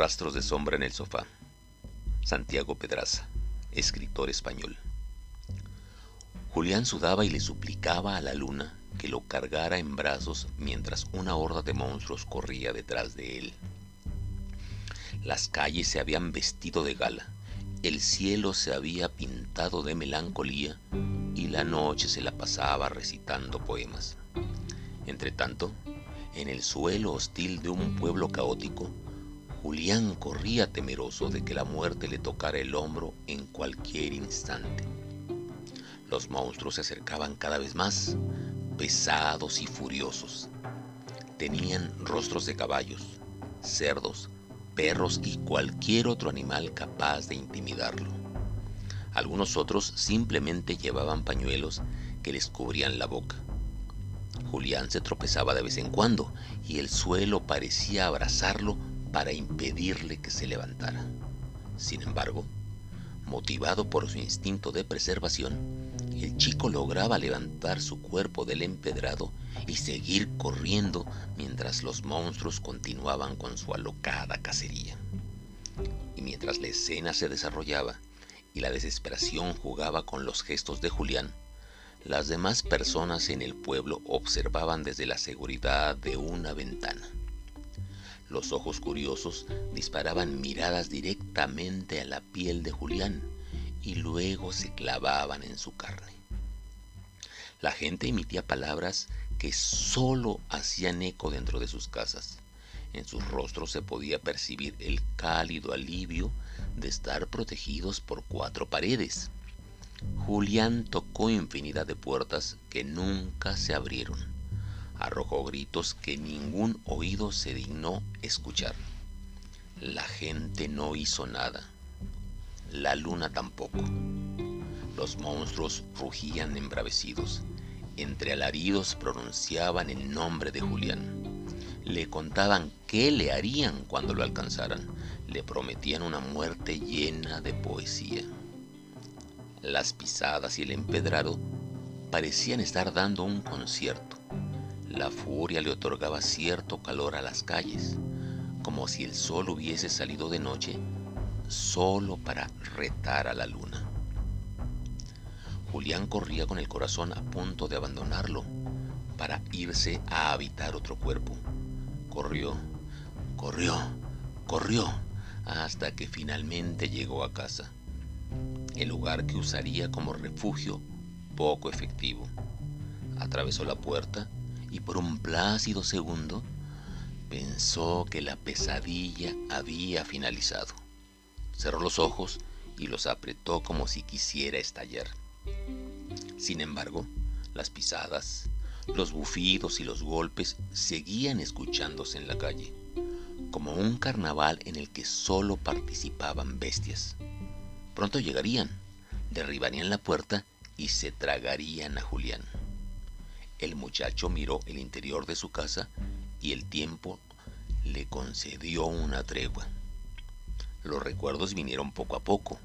Rastros de sombra en el sofá. Santiago Pedraza, escritor español. Julián sudaba y le suplicaba a la luna que lo cargara en brazos mientras una horda de monstruos corría detrás de él. Las calles se habían vestido de gala, el cielo se había pintado de melancolía y la noche se la pasaba recitando poemas. Entretanto, en el suelo hostil de un pueblo caótico, Julián corría temeroso de que la muerte le tocara el hombro en cualquier instante. Los monstruos se acercaban cada vez más, pesados y furiosos. Tenían rostros de caballos, cerdos, perros y cualquier otro animal capaz de intimidarlo. Algunos otros simplemente llevaban pañuelos que les cubrían la boca. Julián se tropezaba de vez en cuando y el suelo parecía abrazarlo para impedirle que se levantara. Sin embargo, motivado por su instinto de preservación, el chico lograba levantar su cuerpo del empedrado y seguir corriendo mientras los monstruos continuaban con su alocada cacería. Y mientras la escena se desarrollaba y la desesperación jugaba con los gestos de Julián, las demás personas en el pueblo observaban desde la seguridad de una ventana. Los ojos curiosos disparaban miradas directamente a la piel de Julián y luego se clavaban en su carne. La gente emitía palabras que sólo hacían eco dentro de sus casas. En sus rostros se podía percibir el cálido alivio de estar protegidos por cuatro paredes. Julián tocó infinidad de puertas que nunca se abrieron arrojó gritos que ningún oído se dignó escuchar. La gente no hizo nada, la luna tampoco. Los monstruos rugían embravecidos, entre alaridos pronunciaban el nombre de Julián. Le contaban qué le harían cuando lo alcanzaran, le prometían una muerte llena de poesía. Las pisadas y el empedrado parecían estar dando un concierto la furia le otorgaba cierto calor a las calles, como si el sol hubiese salido de noche solo para retar a la luna. Julián corría con el corazón a punto de abandonarlo para irse a habitar otro cuerpo. Corrió, corrió, corrió, hasta que finalmente llegó a casa, el lugar que usaría como refugio poco efectivo. Atravesó la puerta y por un plácido segundo pensó que la pesadilla había finalizado. Cerró los ojos y los apretó como si quisiera estallar. Sin embargo, las pisadas, los bufidos y los golpes seguían escuchándose en la calle, como un carnaval en el que solo participaban bestias. Pronto llegarían, derribarían la puerta y se tragarían a Julián. El muchacho miró el interior de su casa y el tiempo le concedió una tregua. Los recuerdos vinieron poco a poco,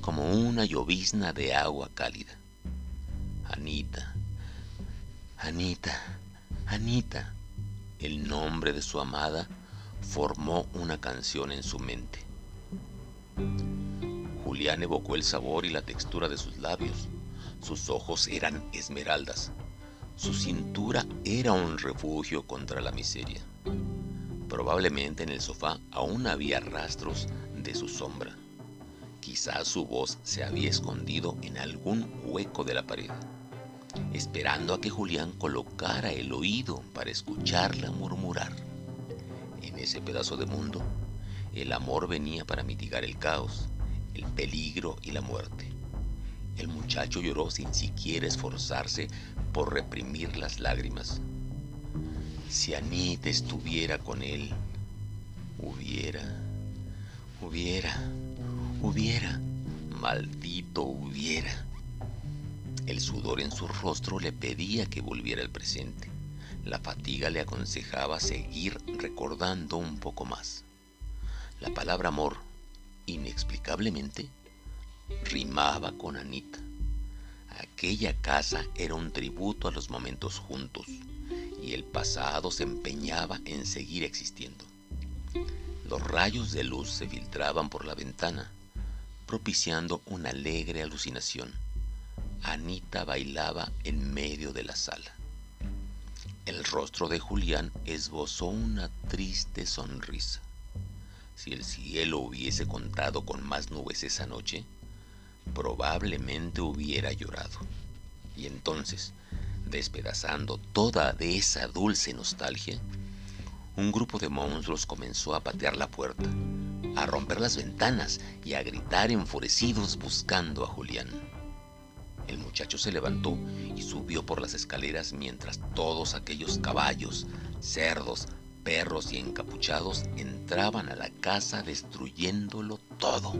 como una llovizna de agua cálida. Anita, Anita, Anita, el nombre de su amada, formó una canción en su mente. Julián evocó el sabor y la textura de sus labios. Sus ojos eran esmeraldas, su cintura era un refugio contra la miseria. Probablemente en el sofá aún había rastros de su sombra. Quizás su voz se había escondido en algún hueco de la pared, esperando a que Julián colocara el oído para escucharla murmurar. En ese pedazo de mundo, el amor venía para mitigar el caos, el peligro y la muerte. El muchacho lloró sin siquiera esforzarse por reprimir las lágrimas. Si Anita estuviera con él, hubiera, hubiera, hubiera, maldito hubiera. El sudor en su rostro le pedía que volviera al presente. La fatiga le aconsejaba seguir recordando un poco más. La palabra amor, inexplicablemente, rimaba con Anita. Aquella casa era un tributo a los momentos juntos y el pasado se empeñaba en seguir existiendo. Los rayos de luz se filtraban por la ventana, propiciando una alegre alucinación. Anita bailaba en medio de la sala. El rostro de Julián esbozó una triste sonrisa. Si el cielo hubiese contado con más nubes esa noche, probablemente hubiera llorado. Y entonces, despedazando toda de esa dulce nostalgia, un grupo de monstruos comenzó a patear la puerta, a romper las ventanas y a gritar enfurecidos buscando a Julián. El muchacho se levantó y subió por las escaleras mientras todos aquellos caballos, cerdos, perros y encapuchados entraban a la casa destruyéndolo todo.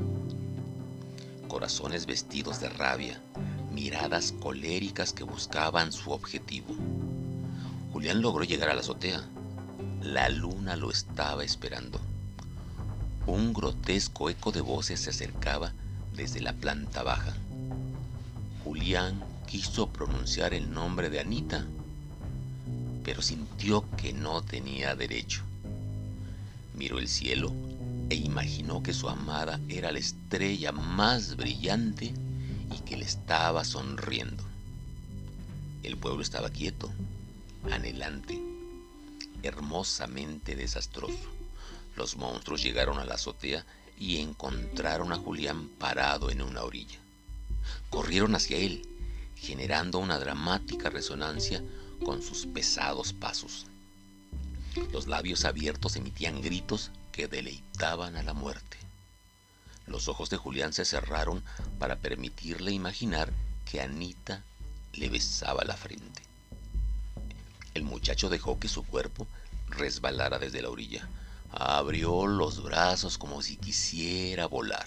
Corazones vestidos de rabia, miradas coléricas que buscaban su objetivo. Julián logró llegar a la azotea. La luna lo estaba esperando. Un grotesco eco de voces se acercaba desde la planta baja. Julián quiso pronunciar el nombre de Anita, pero sintió que no tenía derecho. Miró el cielo e imaginó que su amada era la estrella más brillante y que le estaba sonriendo. El pueblo estaba quieto, anhelante, hermosamente desastroso. Los monstruos llegaron a la azotea y encontraron a Julián parado en una orilla corrieron hacia él, generando una dramática resonancia con sus pesados pasos. Los labios abiertos emitían gritos que deleitaban a la muerte. Los ojos de Julián se cerraron para permitirle imaginar que Anita le besaba la frente. El muchacho dejó que su cuerpo resbalara desde la orilla. Abrió los brazos como si quisiera volar.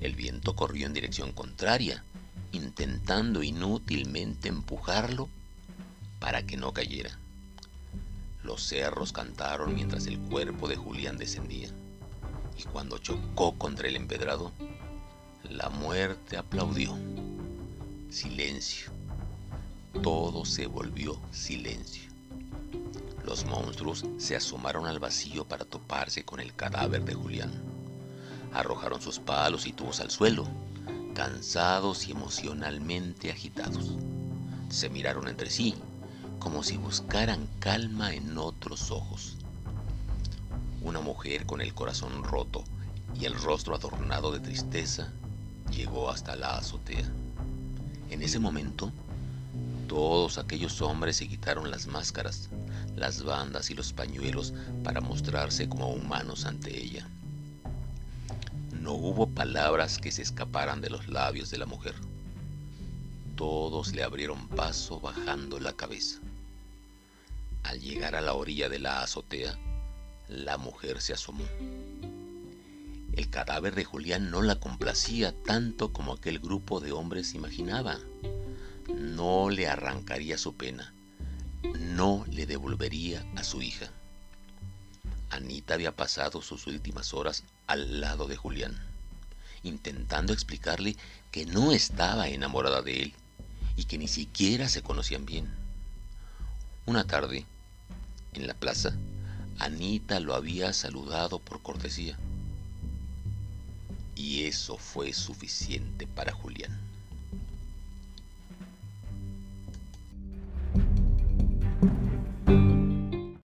El viento corrió en dirección contraria, intentando inútilmente empujarlo para que no cayera. Los cerros cantaron mientras el cuerpo de Julián descendía, y cuando chocó contra el empedrado, la muerte aplaudió. Silencio. Todo se volvió silencio. Los monstruos se asomaron al vacío para toparse con el cadáver de Julián arrojaron sus palos y tubos al suelo, cansados y emocionalmente agitados. Se miraron entre sí, como si buscaran calma en otros ojos. Una mujer con el corazón roto y el rostro adornado de tristeza llegó hasta la azotea. En ese momento, todos aquellos hombres se quitaron las máscaras, las bandas y los pañuelos para mostrarse como humanos ante ella. No hubo palabras que se escaparan de los labios de la mujer. Todos le abrieron paso bajando la cabeza. Al llegar a la orilla de la azotea, la mujer se asomó. El cadáver de Julián no la complacía tanto como aquel grupo de hombres imaginaba. No le arrancaría su pena, no le devolvería a su hija. Anita había pasado sus últimas horas al lado de Julián, intentando explicarle que no estaba enamorada de él y que ni siquiera se conocían bien. Una tarde, en la plaza, Anita lo había saludado por cortesía. Y eso fue suficiente para Julián.